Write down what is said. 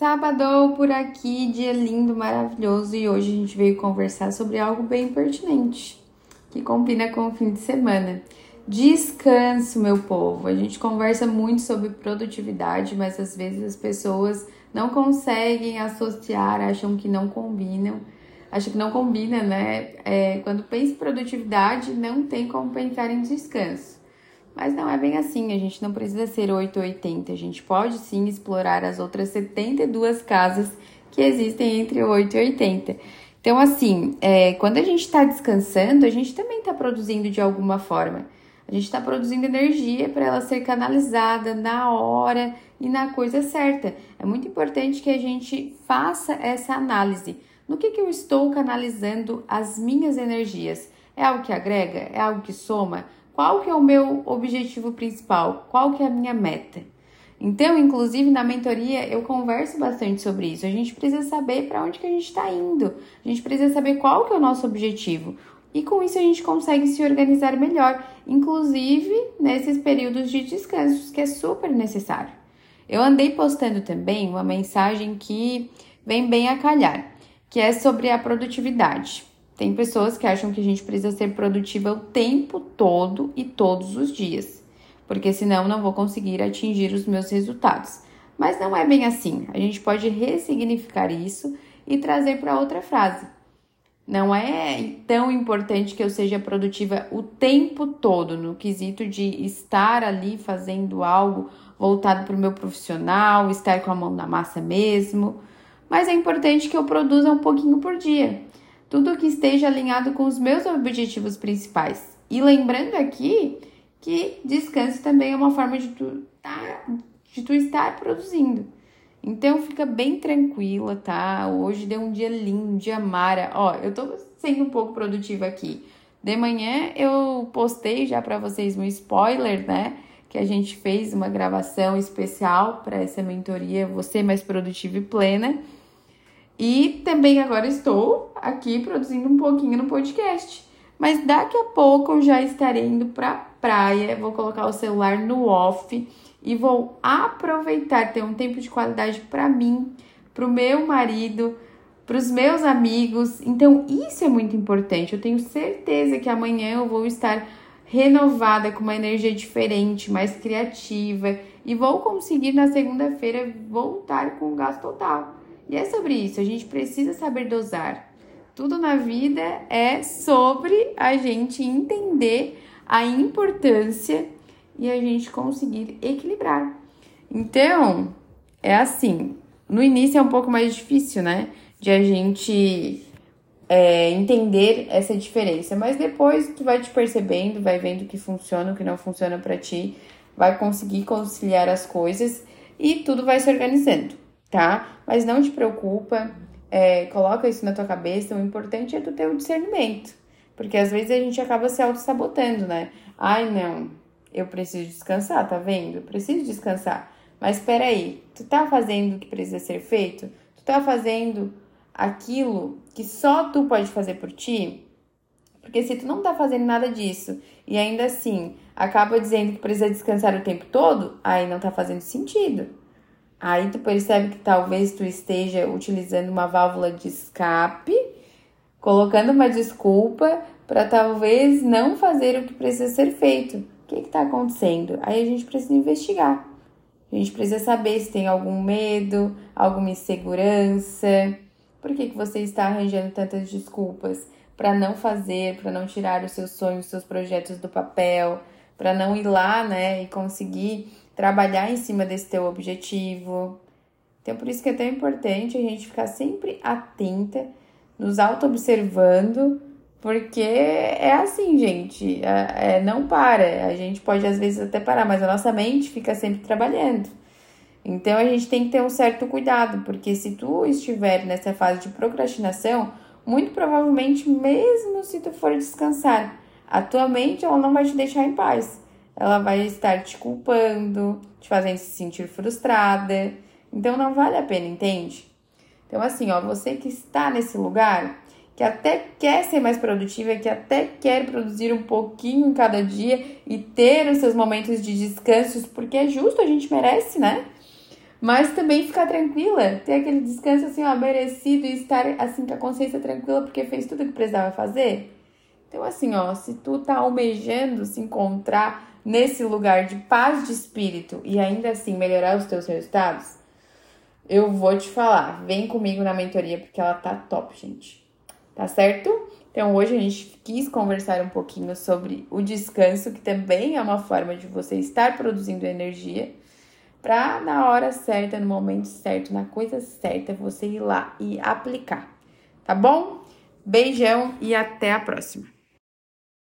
Sábado por aqui, dia lindo, maravilhoso, e hoje a gente veio conversar sobre algo bem pertinente, que combina com o fim de semana. Descanso, meu povo. A gente conversa muito sobre produtividade, mas às vezes as pessoas não conseguem associar, acham que não combinam. Acho que não combina, né? É, quando pensa em produtividade, não tem como pensar em descanso. Mas não é bem assim, a gente não precisa ser 880, a gente pode sim explorar as outras 72 casas que existem entre 8 e 80. Então, assim, é, quando a gente está descansando, a gente também está produzindo de alguma forma. A gente está produzindo energia para ela ser canalizada na hora e na coisa certa. É muito importante que a gente faça essa análise. No que, que eu estou canalizando as minhas energias? É algo que agrega? É algo que soma? Qual que é o meu objetivo principal? Qual que é a minha meta? Então, inclusive na mentoria eu converso bastante sobre isso. A gente precisa saber para onde que a gente está indo. A gente precisa saber qual que é o nosso objetivo. E com isso a gente consegue se organizar melhor, inclusive nesses períodos de descanso, que é super necessário. Eu andei postando também uma mensagem que vem bem a calhar, que é sobre a produtividade. Tem pessoas que acham que a gente precisa ser produtiva o tempo todo e todos os dias, porque senão não vou conseguir atingir os meus resultados. Mas não é bem assim. A gente pode ressignificar isso e trazer para outra frase. Não é tão importante que eu seja produtiva o tempo todo, no quesito de estar ali fazendo algo voltado para o meu profissional, estar com a mão na massa mesmo. Mas é importante que eu produza um pouquinho por dia tudo que esteja alinhado com os meus objetivos principais. E lembrando aqui que descanso também é uma forma de tu, tá, de tu estar produzindo. Então fica bem tranquila, tá? Hoje deu um dia lindo, um dia mara. Ó, eu tô sendo um pouco produtiva aqui. De manhã eu postei já para vocês um spoiler, né? Que a gente fez uma gravação especial para essa mentoria Você Mais Produtiva e Plena. E também agora estou aqui produzindo um pouquinho no podcast. Mas daqui a pouco eu já estarei indo pra praia, vou colocar o celular no off e vou aproveitar ter um tempo de qualidade para mim, para o meu marido, para os meus amigos. Então, isso é muito importante. Eu tenho certeza que amanhã eu vou estar renovada, com uma energia diferente, mais criativa e vou conseguir na segunda-feira voltar com o gás total. E é sobre isso, a gente precisa saber dosar. Tudo na vida é sobre a gente entender a importância e a gente conseguir equilibrar. Então, é assim, no início é um pouco mais difícil, né? De a gente é, entender essa diferença, mas depois tu vai te percebendo, vai vendo o que funciona, o que não funciona para ti, vai conseguir conciliar as coisas e tudo vai se organizando tá? Mas não te preocupa, é, coloca isso na tua cabeça, o importante é tu ter o discernimento. Porque às vezes a gente acaba se auto-sabotando, né? Ai, não, eu preciso descansar, tá vendo? Eu preciso descansar. Mas espera aí, tu tá fazendo o que precisa ser feito? Tu tá fazendo aquilo que só tu pode fazer por ti? Porque se tu não tá fazendo nada disso e ainda assim acaba dizendo que precisa descansar o tempo todo, aí não tá fazendo sentido. Aí tu percebe que talvez tu esteja utilizando uma válvula de escape, colocando uma desculpa para talvez não fazer o que precisa ser feito. O que está acontecendo? Aí a gente precisa investigar. A gente precisa saber se tem algum medo, alguma insegurança. Por que, que você está arranjando tantas desculpas para não fazer, para não tirar os seus sonhos, os seus projetos do papel, para não ir lá, né, e conseguir trabalhar em cima desse teu objetivo. Então, por isso que é tão importante a gente ficar sempre atenta, nos auto-observando, porque é assim, gente, é, é, não para. A gente pode às vezes até parar, mas a nossa mente fica sempre trabalhando. Então a gente tem que ter um certo cuidado, porque se tu estiver nessa fase de procrastinação, muito provavelmente, mesmo se tu for descansar, a tua mente ela não vai te deixar em paz ela vai estar te culpando, te fazendo se sentir frustrada. Então não vale a pena, entende? Então, assim, ó, você que está nesse lugar, que até quer ser mais produtiva, que até quer produzir um pouquinho em cada dia e ter os seus momentos de descansos, porque é justo, a gente merece, né? Mas também ficar tranquila, ter aquele descanso assim, ó, merecido e estar assim com a consciência tranquila porque fez tudo que precisava fazer. Então, assim, ó, se tu tá almejando se encontrar nesse lugar de paz de espírito e ainda assim melhorar os teus resultados, eu vou te falar, vem comigo na mentoria porque ela tá top, gente. Tá certo? Então hoje a gente quis conversar um pouquinho sobre o descanso, que também é uma forma de você estar produzindo energia, para na hora certa, no momento certo, na coisa certa, você ir lá e aplicar. Tá bom? Beijão e até a próxima.